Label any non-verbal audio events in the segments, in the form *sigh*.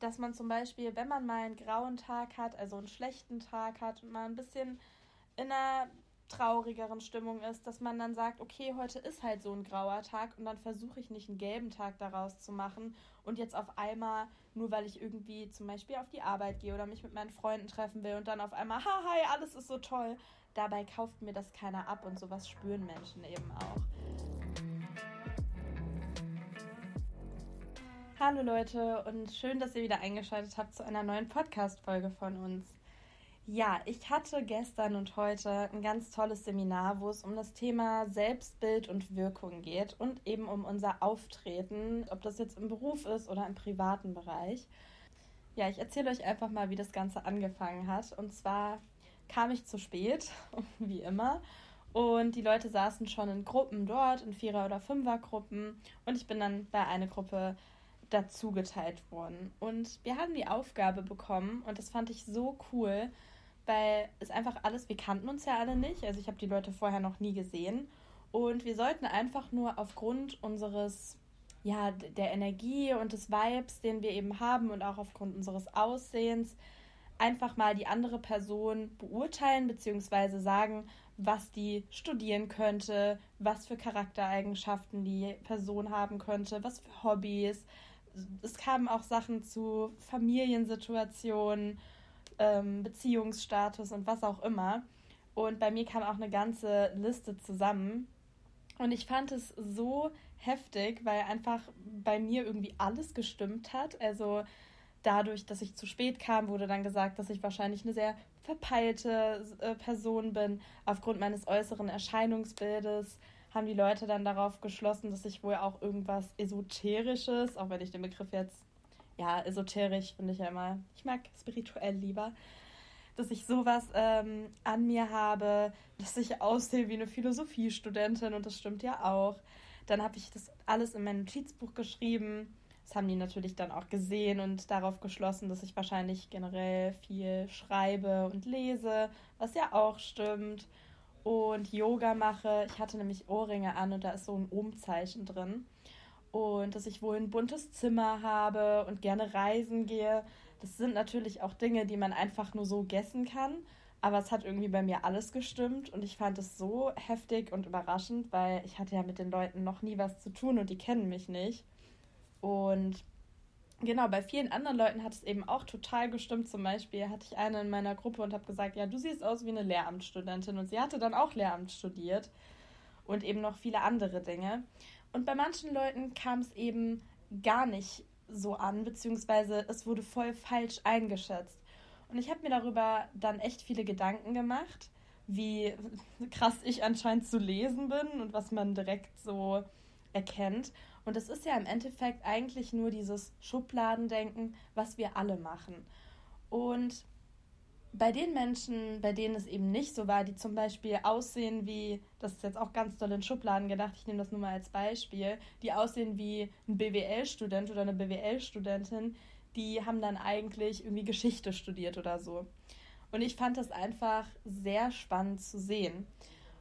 dass man zum Beispiel, wenn man mal einen grauen Tag hat, also einen schlechten Tag hat und mal ein bisschen in einer traurigeren Stimmung ist, dass man dann sagt, okay, heute ist halt so ein grauer Tag und dann versuche ich nicht einen gelben Tag daraus zu machen und jetzt auf einmal, nur weil ich irgendwie zum Beispiel auf die Arbeit gehe oder mich mit meinen Freunden treffen will und dann auf einmal, ha, hi, alles ist so toll. Dabei kauft mir das keiner ab und sowas spüren Menschen eben auch. Hallo Leute und schön, dass ihr wieder eingeschaltet habt zu einer neuen Podcast-Folge von uns. Ja, ich hatte gestern und heute ein ganz tolles Seminar, wo es um das Thema Selbstbild und Wirkung geht und eben um unser Auftreten, ob das jetzt im Beruf ist oder im privaten Bereich. Ja, ich erzähle euch einfach mal, wie das Ganze angefangen hat. Und zwar kam ich zu spät, *laughs* wie immer. Und die Leute saßen schon in Gruppen dort, in Vierer- oder Fünfergruppen. Und ich bin dann bei einer Gruppe dazugeteilt worden. Und wir haben die Aufgabe bekommen, und das fand ich so cool, weil es einfach alles, wir kannten uns ja alle nicht, also ich habe die Leute vorher noch nie gesehen und wir sollten einfach nur aufgrund unseres ja, der Energie und des Vibes, den wir eben haben und auch aufgrund unseres Aussehens einfach mal die andere Person beurteilen bzw. sagen, was die studieren könnte, was für Charaktereigenschaften die Person haben könnte, was für Hobbys. Es kamen auch Sachen zu Familiensituationen ähm, Beziehungsstatus und was auch immer. Und bei mir kam auch eine ganze Liste zusammen. Und ich fand es so heftig, weil einfach bei mir irgendwie alles gestimmt hat. Also dadurch, dass ich zu spät kam, wurde dann gesagt, dass ich wahrscheinlich eine sehr verpeilte äh, Person bin. Aufgrund meines äußeren Erscheinungsbildes haben die Leute dann darauf geschlossen, dass ich wohl auch irgendwas Esoterisches, auch wenn ich den Begriff jetzt ja, esoterisch finde ich ja immer. Ich mag spirituell lieber. Dass ich sowas ähm, an mir habe, dass ich aussehe wie eine Philosophiestudentin und das stimmt ja auch. Dann habe ich das alles in mein Notizbuch geschrieben. Das haben die natürlich dann auch gesehen und darauf geschlossen, dass ich wahrscheinlich generell viel schreibe und lese, was ja auch stimmt. Und Yoga mache. Ich hatte nämlich Ohrringe an und da ist so ein Ohmzeichen drin und dass ich wohl ein buntes Zimmer habe und gerne reisen gehe. Das sind natürlich auch Dinge, die man einfach nur so gessen kann. Aber es hat irgendwie bei mir alles gestimmt und ich fand es so heftig und überraschend, weil ich hatte ja mit den Leuten noch nie was zu tun und die kennen mich nicht. Und genau, bei vielen anderen Leuten hat es eben auch total gestimmt. Zum Beispiel hatte ich eine in meiner Gruppe und habe gesagt, ja, du siehst aus wie eine Lehramtsstudentin und sie hatte dann auch Lehramt studiert und eben noch viele andere Dinge. Und bei manchen Leuten kam es eben gar nicht so an, beziehungsweise es wurde voll falsch eingeschätzt. Und ich habe mir darüber dann echt viele Gedanken gemacht, wie *laughs* krass ich anscheinend zu lesen bin und was man direkt so erkennt. Und es ist ja im Endeffekt eigentlich nur dieses Schubladendenken, was wir alle machen. Und bei den Menschen, bei denen es eben nicht so war, die zum Beispiel aussehen wie, das ist jetzt auch ganz doll in Schubladen gedacht, ich nehme das nur mal als Beispiel, die aussehen wie ein BWL-Student oder eine BWL-Studentin, die haben dann eigentlich irgendwie Geschichte studiert oder so. Und ich fand das einfach sehr spannend zu sehen.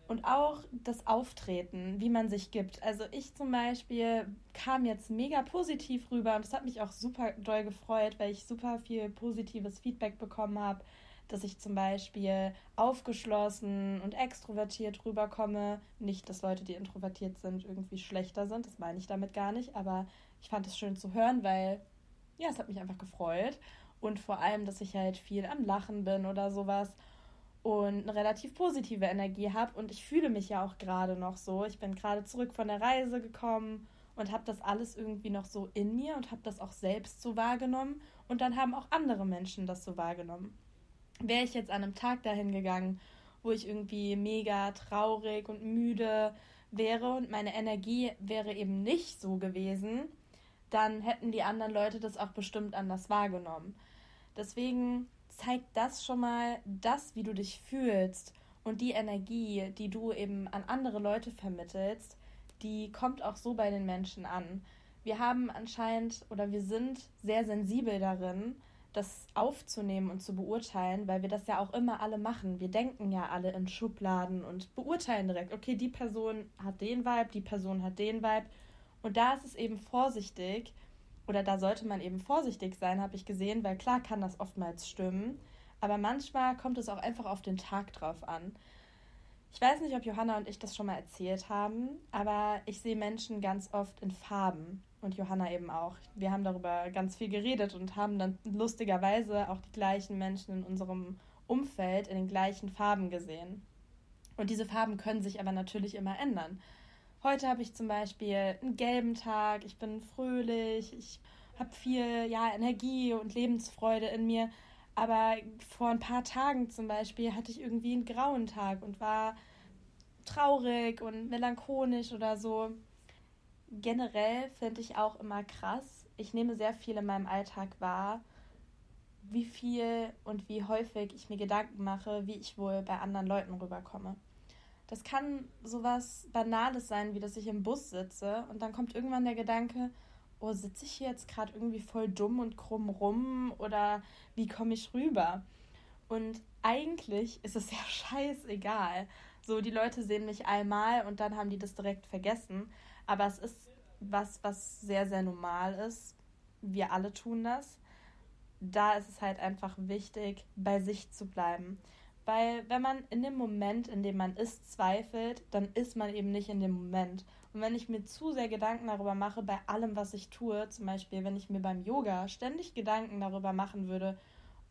Und auch das Auftreten, wie man sich gibt. Also ich zum Beispiel kam jetzt mega positiv rüber und das hat mich auch super doll gefreut, weil ich super viel positives Feedback bekommen habe dass ich zum Beispiel aufgeschlossen und extrovertiert rüberkomme. Nicht, dass Leute, die introvertiert sind, irgendwie schlechter sind. Das meine ich damit gar nicht. Aber ich fand es schön zu hören, weil ja, es hat mich einfach gefreut. Und vor allem, dass ich halt viel am Lachen bin oder sowas und eine relativ positive Energie habe. Und ich fühle mich ja auch gerade noch so. Ich bin gerade zurück von der Reise gekommen und habe das alles irgendwie noch so in mir und habe das auch selbst so wahrgenommen. Und dann haben auch andere Menschen das so wahrgenommen wäre ich jetzt an einem Tag dahin gegangen, wo ich irgendwie mega traurig und müde wäre und meine Energie wäre eben nicht so gewesen, dann hätten die anderen Leute das auch bestimmt anders wahrgenommen. Deswegen zeigt das schon mal das, wie du dich fühlst und die Energie, die du eben an andere Leute vermittelst, die kommt auch so bei den Menschen an. Wir haben anscheinend oder wir sind sehr sensibel darin, das aufzunehmen und zu beurteilen, weil wir das ja auch immer alle machen. Wir denken ja alle in Schubladen und beurteilen direkt, okay, die Person hat den Vibe, die Person hat den Vibe. Und da ist es eben vorsichtig, oder da sollte man eben vorsichtig sein, habe ich gesehen, weil klar kann das oftmals stimmen, aber manchmal kommt es auch einfach auf den Tag drauf an. Ich weiß nicht, ob Johanna und ich das schon mal erzählt haben, aber ich sehe Menschen ganz oft in Farben und Johanna eben auch. Wir haben darüber ganz viel geredet und haben dann lustigerweise auch die gleichen Menschen in unserem Umfeld in den gleichen Farben gesehen. Und diese Farben können sich aber natürlich immer ändern. Heute habe ich zum Beispiel einen gelben Tag, ich bin fröhlich, ich habe viel ja, Energie und Lebensfreude in mir. Aber vor ein paar Tagen zum Beispiel hatte ich irgendwie einen grauen Tag und war traurig und melancholisch oder so. Generell finde ich auch immer krass. Ich nehme sehr viel in meinem Alltag wahr, wie viel und wie häufig ich mir Gedanken mache, wie ich wohl bei anderen Leuten rüberkomme. Das kann sowas Banales sein, wie dass ich im Bus sitze und dann kommt irgendwann der Gedanke, oh, sitze ich hier jetzt gerade irgendwie voll dumm und krumm rum oder wie komme ich rüber? Und eigentlich ist es *laughs* ja scheißegal. So, die Leute sehen mich einmal und dann haben die das direkt vergessen. Aber es ist was, was sehr, sehr normal ist. Wir alle tun das. Da ist es halt einfach wichtig, bei sich zu bleiben. Weil wenn man in dem Moment, in dem man ist, zweifelt, dann ist man eben nicht in dem Moment. Und wenn ich mir zu sehr Gedanken darüber mache, bei allem, was ich tue, zum Beispiel, wenn ich mir beim Yoga ständig Gedanken darüber machen würde,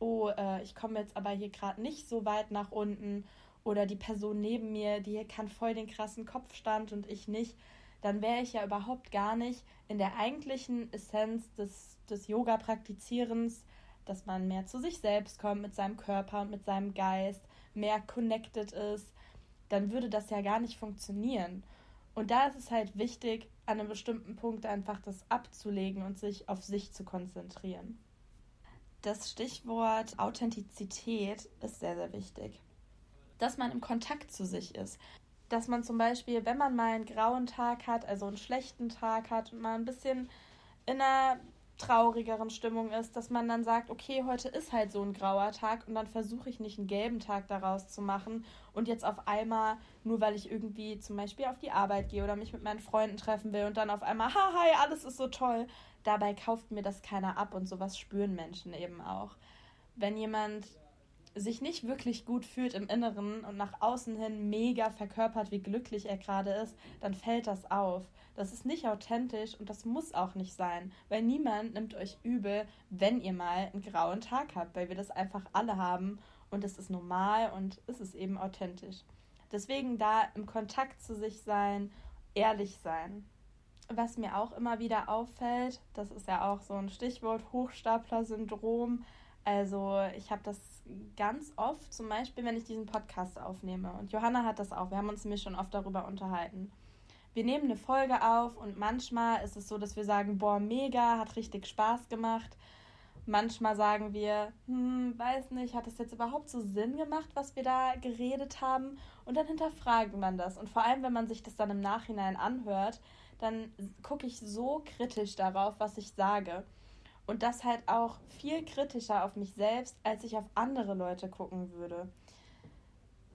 oh, äh, ich komme jetzt aber hier gerade nicht so weit nach unten oder die Person neben mir, die kann voll den krassen Kopfstand und ich nicht, dann wäre ich ja überhaupt gar nicht in der eigentlichen Essenz des, des Yoga-Praktizierens, dass man mehr zu sich selbst kommt mit seinem Körper und mit seinem Geist, mehr connected ist, dann würde das ja gar nicht funktionieren. Und da ist es halt wichtig, an einem bestimmten Punkt einfach das abzulegen und sich auf sich zu konzentrieren. Das Stichwort Authentizität ist sehr, sehr wichtig. Dass man im Kontakt zu sich ist. Dass man zum Beispiel, wenn man mal einen grauen Tag hat, also einen schlechten Tag hat und mal ein bisschen in einer traurigeren Stimmung ist, dass man dann sagt, okay, heute ist halt so ein grauer Tag und dann versuche ich nicht einen gelben Tag daraus zu machen und jetzt auf einmal, nur weil ich irgendwie zum Beispiel auf die Arbeit gehe oder mich mit meinen Freunden treffen will und dann auf einmal, ha, hi, alles ist so toll. Dabei kauft mir das keiner ab und sowas spüren Menschen eben auch. Wenn jemand sich nicht wirklich gut fühlt im Inneren und nach außen hin mega verkörpert, wie glücklich er gerade ist, dann fällt das auf. Das ist nicht authentisch und das muss auch nicht sein, weil niemand nimmt euch übel, wenn ihr mal einen grauen Tag habt, weil wir das einfach alle haben und es ist normal und es ist eben authentisch. Deswegen da im Kontakt zu sich sein, ehrlich sein. Was mir auch immer wieder auffällt, das ist ja auch so ein Stichwort Hochstapler-Syndrom. Also ich habe das ganz oft, zum Beispiel, wenn ich diesen Podcast aufnehme. Und Johanna hat das auch. Wir haben uns nämlich schon oft darüber unterhalten. Wir nehmen eine Folge auf und manchmal ist es so, dass wir sagen, boah, mega, hat richtig Spaß gemacht. Manchmal sagen wir, hm, weiß nicht, hat es jetzt überhaupt so Sinn gemacht, was wir da geredet haben? Und dann hinterfragt man das. Und vor allem, wenn man sich das dann im Nachhinein anhört, dann gucke ich so kritisch darauf, was ich sage. Und das halt auch viel kritischer auf mich selbst, als ich auf andere Leute gucken würde.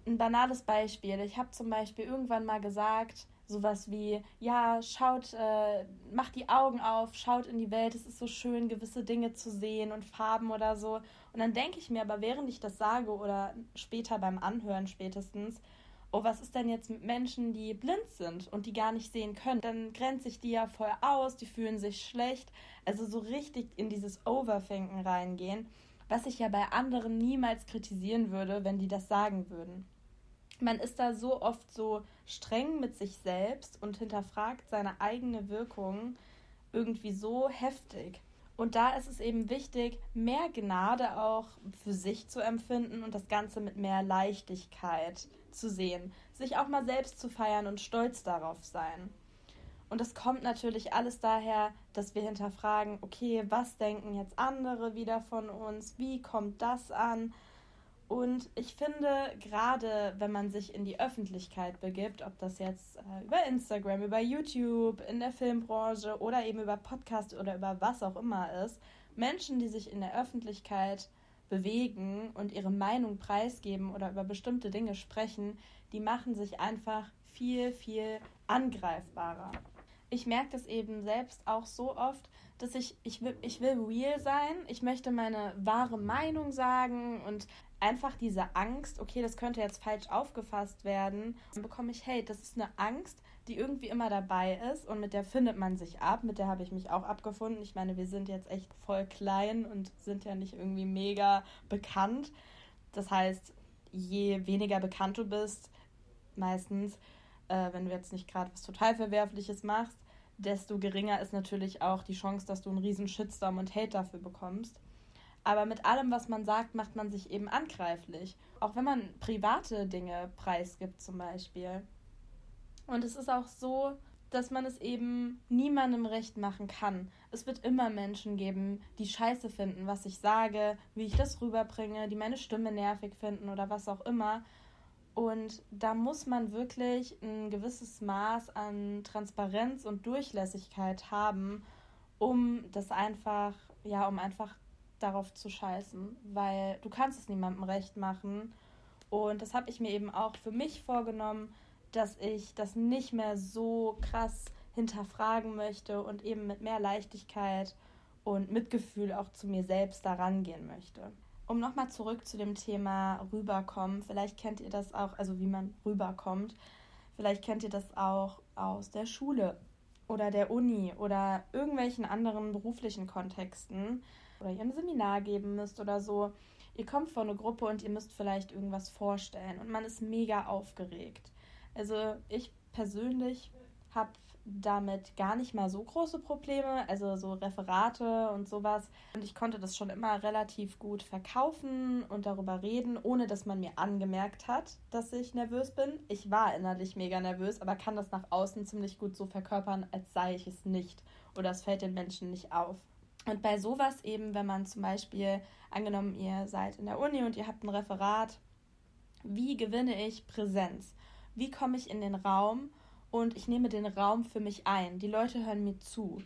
Ein banales Beispiel. Ich habe zum Beispiel irgendwann mal gesagt, sowas wie, ja, schaut, äh, macht die Augen auf, schaut in die Welt, es ist so schön, gewisse Dinge zu sehen und Farben oder so. Und dann denke ich mir aber, während ich das sage oder später beim Anhören spätestens, oh, was ist denn jetzt mit Menschen, die blind sind und die gar nicht sehen können? Dann grenzt sich die ja voll aus, die fühlen sich schlecht. Also so richtig in dieses Overthinken reingehen, was ich ja bei anderen niemals kritisieren würde, wenn die das sagen würden. Man ist da so oft so streng mit sich selbst und hinterfragt seine eigene Wirkung irgendwie so heftig. Und da ist es eben wichtig, mehr Gnade auch für sich zu empfinden und das Ganze mit mehr Leichtigkeit zu sehen. Sich auch mal selbst zu feiern und stolz darauf sein. Und das kommt natürlich alles daher, dass wir hinterfragen, okay, was denken jetzt andere wieder von uns? Wie kommt das an? Und ich finde, gerade wenn man sich in die Öffentlichkeit begibt, ob das jetzt äh, über Instagram, über YouTube, in der Filmbranche oder eben über Podcast oder über was auch immer ist, Menschen, die sich in der Öffentlichkeit bewegen und ihre Meinung preisgeben oder über bestimmte Dinge sprechen, die machen sich einfach viel, viel angreifbarer. ich merke das eben selbst auch so oft, dass ich, ich will, ich will real sein, ich möchte meine wahre Meinung sagen und einfach diese Angst, okay, das könnte jetzt falsch aufgefasst werden, dann bekomme ich, hey, das ist eine Angst, die irgendwie immer dabei ist und mit der findet man sich ab, mit der habe ich mich auch abgefunden. Ich meine, wir sind jetzt echt voll klein und sind ja nicht irgendwie mega bekannt. Das heißt, je weniger bekannt du bist, meistens, äh, wenn du jetzt nicht gerade was total Verwerfliches machst, desto geringer ist natürlich auch die Chance, dass du einen riesen Shitstorm und Hate dafür bekommst. Aber mit allem, was man sagt, macht man sich eben angreiflich. Auch wenn man private Dinge preisgibt zum Beispiel. Und es ist auch so, dass man es eben niemandem recht machen kann. Es wird immer Menschen geben, die scheiße finden, was ich sage, wie ich das rüberbringe, die meine Stimme nervig finden oder was auch immer. Und da muss man wirklich ein gewisses Maß an Transparenz und Durchlässigkeit haben, um das einfach, ja, um einfach darauf zu scheißen, weil du kannst es niemandem recht machen. Und das habe ich mir eben auch für mich vorgenommen, dass ich das nicht mehr so krass hinterfragen möchte und eben mit mehr Leichtigkeit und Mitgefühl auch zu mir selbst daran gehen möchte. Um nochmal zurück zu dem Thema rüberkommen, vielleicht kennt ihr das auch, also wie man rüberkommt, vielleicht kennt ihr das auch aus der Schule oder der Uni oder irgendwelchen anderen beruflichen Kontexten oder ihr ein Seminar geben müsst oder so. Ihr kommt vor eine Gruppe und ihr müsst vielleicht irgendwas vorstellen und man ist mega aufgeregt. Also ich persönlich habe damit gar nicht mal so große Probleme, also so Referate und sowas. Und ich konnte das schon immer relativ gut verkaufen und darüber reden, ohne dass man mir angemerkt hat, dass ich nervös bin. Ich war innerlich mega nervös, aber kann das nach außen ziemlich gut so verkörpern, als sei ich es nicht. Oder es fällt den Menschen nicht auf. Und bei sowas eben, wenn man zum Beispiel, angenommen, ihr seid in der Uni und ihr habt ein Referat, wie gewinne ich Präsenz? Wie komme ich in den Raum und ich nehme den Raum für mich ein. Die Leute hören mir zu.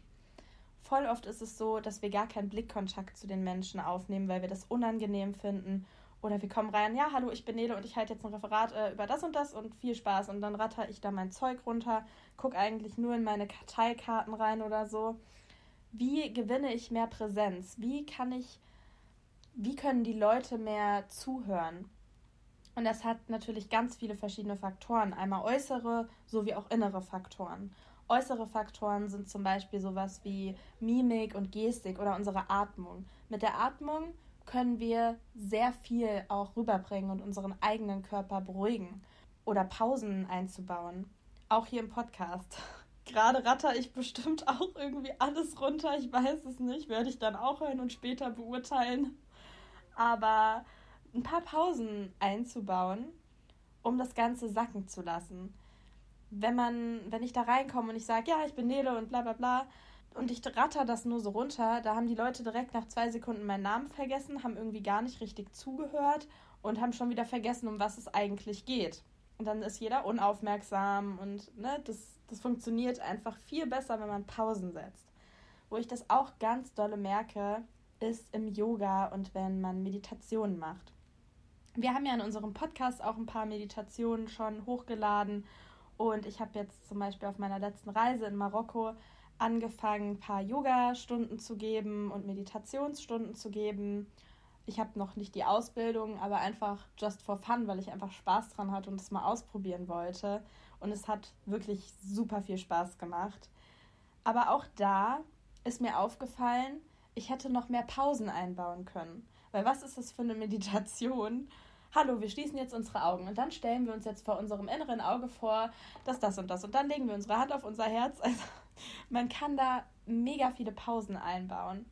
Voll oft ist es so, dass wir gar keinen Blickkontakt zu den Menschen aufnehmen, weil wir das unangenehm finden. Oder wir kommen rein, ja, hallo, ich bin Nele und ich halte jetzt ein Referat äh, über das und das und viel Spaß. Und dann ratter ich da mein Zeug runter, gucke eigentlich nur in meine Karteikarten rein oder so. Wie gewinne ich mehr Präsenz? Wie kann ich, wie können die Leute mehr zuhören? Und das hat natürlich ganz viele verschiedene Faktoren. Einmal äußere sowie auch innere Faktoren. Äußere Faktoren sind zum Beispiel sowas wie Mimik und Gestik oder unsere Atmung. Mit der Atmung können wir sehr viel auch rüberbringen und unseren eigenen Körper beruhigen oder Pausen einzubauen. Auch hier im Podcast. *laughs* Gerade ratter ich bestimmt auch irgendwie alles runter. Ich weiß es nicht. Werde ich dann auch hören und später beurteilen. Aber ein paar Pausen einzubauen, um das Ganze sacken zu lassen. Wenn man, wenn ich da reinkomme und ich sage, ja, ich bin Nele und bla bla bla, und ich ratter das nur so runter, da haben die Leute direkt nach zwei Sekunden meinen Namen vergessen, haben irgendwie gar nicht richtig zugehört und haben schon wieder vergessen, um was es eigentlich geht. Und dann ist jeder unaufmerksam und ne, das, das funktioniert einfach viel besser, wenn man Pausen setzt. Wo ich das auch ganz dolle merke, ist im Yoga und wenn man Meditationen macht. Wir haben ja in unserem Podcast auch ein paar Meditationen schon hochgeladen und ich habe jetzt zum Beispiel auf meiner letzten Reise in Marokko angefangen, ein paar Yoga-Stunden zu geben und Meditationsstunden zu geben. Ich habe noch nicht die Ausbildung, aber einfach just for fun, weil ich einfach Spaß dran hatte und es mal ausprobieren wollte. Und es hat wirklich super viel Spaß gemacht. Aber auch da ist mir aufgefallen, ich hätte noch mehr Pausen einbauen können. Weil was ist das für eine Meditation? Hallo, wir schließen jetzt unsere Augen und dann stellen wir uns jetzt vor unserem inneren Auge vor, dass das und das und dann legen wir unsere Hand auf unser Herz. Also man kann da mega viele Pausen einbauen,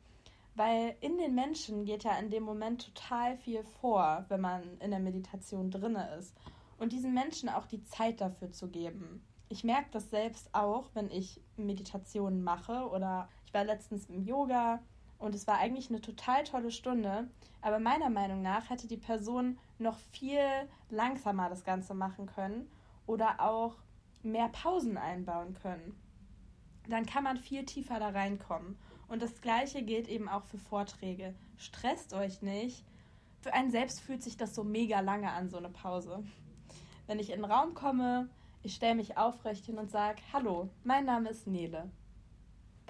weil in den Menschen geht ja in dem Moment total viel vor, wenn man in der Meditation drinne ist und diesen Menschen auch die Zeit dafür zu geben. Ich merke das selbst auch, wenn ich Meditationen mache oder ich war letztens im Yoga und es war eigentlich eine total tolle Stunde. Aber meiner Meinung nach hätte die Person noch viel langsamer das Ganze machen können oder auch mehr Pausen einbauen können. Dann kann man viel tiefer da reinkommen. Und das gleiche gilt eben auch für Vorträge. Stresst euch nicht. Für einen selbst fühlt sich das so mega lange an, so eine Pause. Wenn ich in den Raum komme, Ich stelle mich aufrecht hin und sage, hallo, mein Name ist Nele.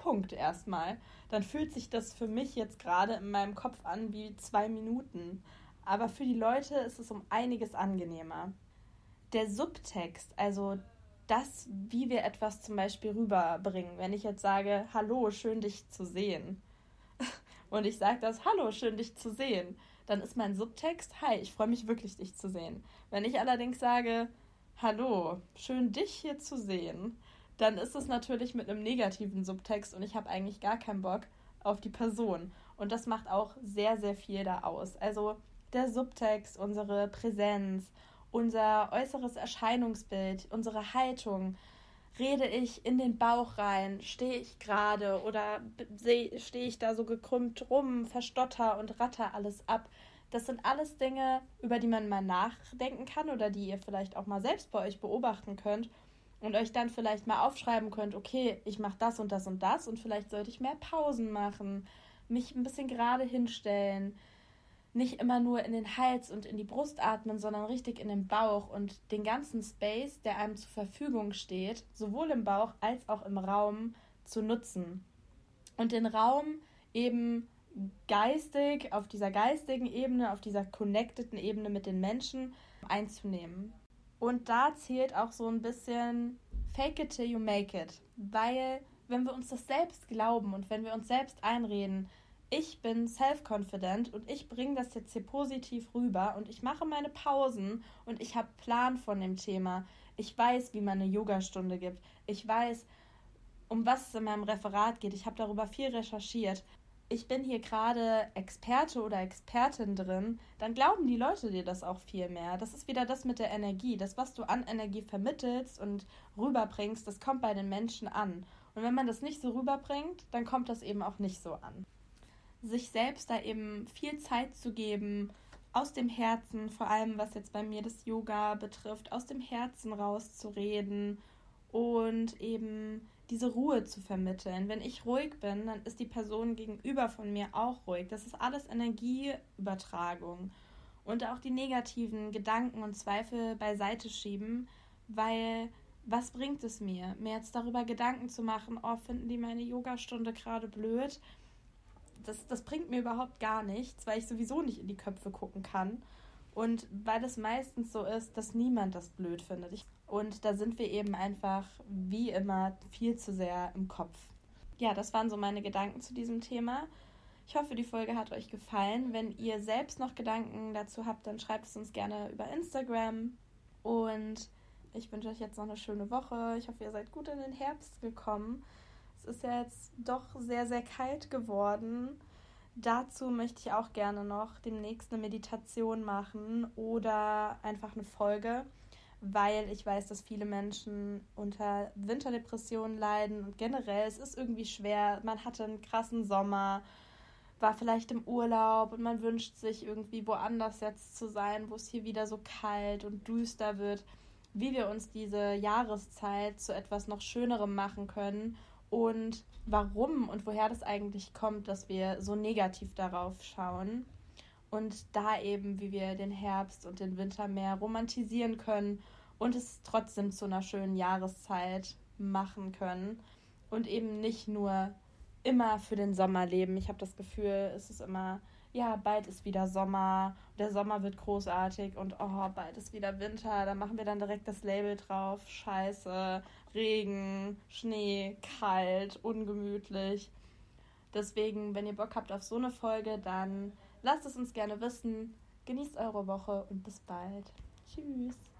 Punkt erstmal. Dann fühlt sich das für mich jetzt gerade in meinem Kopf an wie zwei Minuten. Aber für die Leute ist es um einiges angenehmer. Der Subtext, also das, wie wir etwas zum Beispiel rüberbringen. Wenn ich jetzt sage, hallo, schön dich zu sehen. *laughs* Und ich sage das, hallo, schön dich zu sehen. Dann ist mein Subtext, hi, ich freue mich wirklich, dich zu sehen. Wenn ich allerdings sage, hallo, schön dich hier zu sehen, dann ist es natürlich mit einem negativen Subtext und ich habe eigentlich gar keinen Bock auf die Person. Und das macht auch sehr, sehr viel da aus. Also der Subtext, unsere Präsenz, unser äußeres Erscheinungsbild, unsere Haltung. Rede ich in den Bauch rein? Stehe ich gerade oder stehe ich da so gekrümmt rum, verstotter und ratter alles ab? Das sind alles Dinge, über die man mal nachdenken kann oder die ihr vielleicht auch mal selbst bei euch beobachten könnt und euch dann vielleicht mal aufschreiben könnt, okay, ich mache das und das und das und vielleicht sollte ich mehr Pausen machen, mich ein bisschen gerade hinstellen, nicht immer nur in den Hals und in die Brust atmen, sondern richtig in den Bauch und den ganzen Space, der einem zur Verfügung steht, sowohl im Bauch als auch im Raum zu nutzen. Und den Raum eben geistig, auf dieser geistigen Ebene, auf dieser connecteden Ebene mit den Menschen einzunehmen. Und da zählt auch so ein bisschen Fake it till you make it, weil wenn wir uns das selbst glauben und wenn wir uns selbst einreden, ich bin self-confident und ich bringe das jetzt hier positiv rüber und ich mache meine Pausen und ich habe Plan von dem Thema. Ich weiß, wie man eine Yogastunde gibt. Ich weiß, um was es in meinem Referat geht. Ich habe darüber viel recherchiert. Ich bin hier gerade Experte oder Expertin drin, dann glauben die Leute dir das auch viel mehr. Das ist wieder das mit der Energie. Das, was du an Energie vermittelst und rüberbringst, das kommt bei den Menschen an. Und wenn man das nicht so rüberbringt, dann kommt das eben auch nicht so an sich selbst da eben viel Zeit zu geben, aus dem Herzen, vor allem was jetzt bei mir das Yoga betrifft, aus dem Herzen rauszureden und eben diese Ruhe zu vermitteln. Wenn ich ruhig bin, dann ist die Person gegenüber von mir auch ruhig. Das ist alles Energieübertragung. Und auch die negativen Gedanken und Zweifel beiseite schieben, weil was bringt es mir, mir jetzt darüber Gedanken zu machen, oh, finden die meine Yogastunde gerade blöd? das, das bringt mir überhaupt gar nichts, weil ich sowieso nicht in die Köpfe gucken kann. Und weil es meistens so ist, dass niemand das blöd findet. Ich, und da sind wir eben einfach, wie immer, viel zu sehr im Kopf. Ja, das waren so meine Gedanken zu diesem Thema. Ich hoffe, die Folge hat euch gefallen. Wenn ihr selbst noch Gedanken dazu habt, dann schreibt es uns gerne über Instagram. Und ich wünsche euch jetzt noch eine schöne Woche. Ich hoffe, ihr seid gut in den Herbst gekommen. Es ist ja jetzt doch sehr, sehr kalt geworden. Dazu möchte ich auch gerne noch demnächst eine Meditation machen oder einfach eine Folge, weil ich weiß, dass viele Menschen unter Winterdepressionen leiden und generell es ist irgendwie schwer. Man hatte einen krassen Sommer, war vielleicht im Urlaub und man wünscht sich irgendwie woanders jetzt zu sein, wo es hier wieder so kalt und düster wird, wie wir uns diese Jahreszeit zu etwas noch Schönerem machen können und warum und woher das eigentlich kommt, dass wir so negativ darauf schauen und da eben, wie wir den Herbst und den Winter mehr romantisieren können und es trotzdem zu einer schönen Jahreszeit machen können und eben nicht nur immer für den Sommer leben. Ich habe das Gefühl, es ist immer ja, bald ist wieder Sommer, der Sommer wird großartig und oh, bald ist wieder Winter, da machen wir dann direkt das Label drauf. Scheiße, Regen, Schnee, kalt, ungemütlich. Deswegen, wenn ihr Bock habt auf so eine Folge, dann lasst es uns gerne wissen. Genießt eure Woche und bis bald. Tschüss.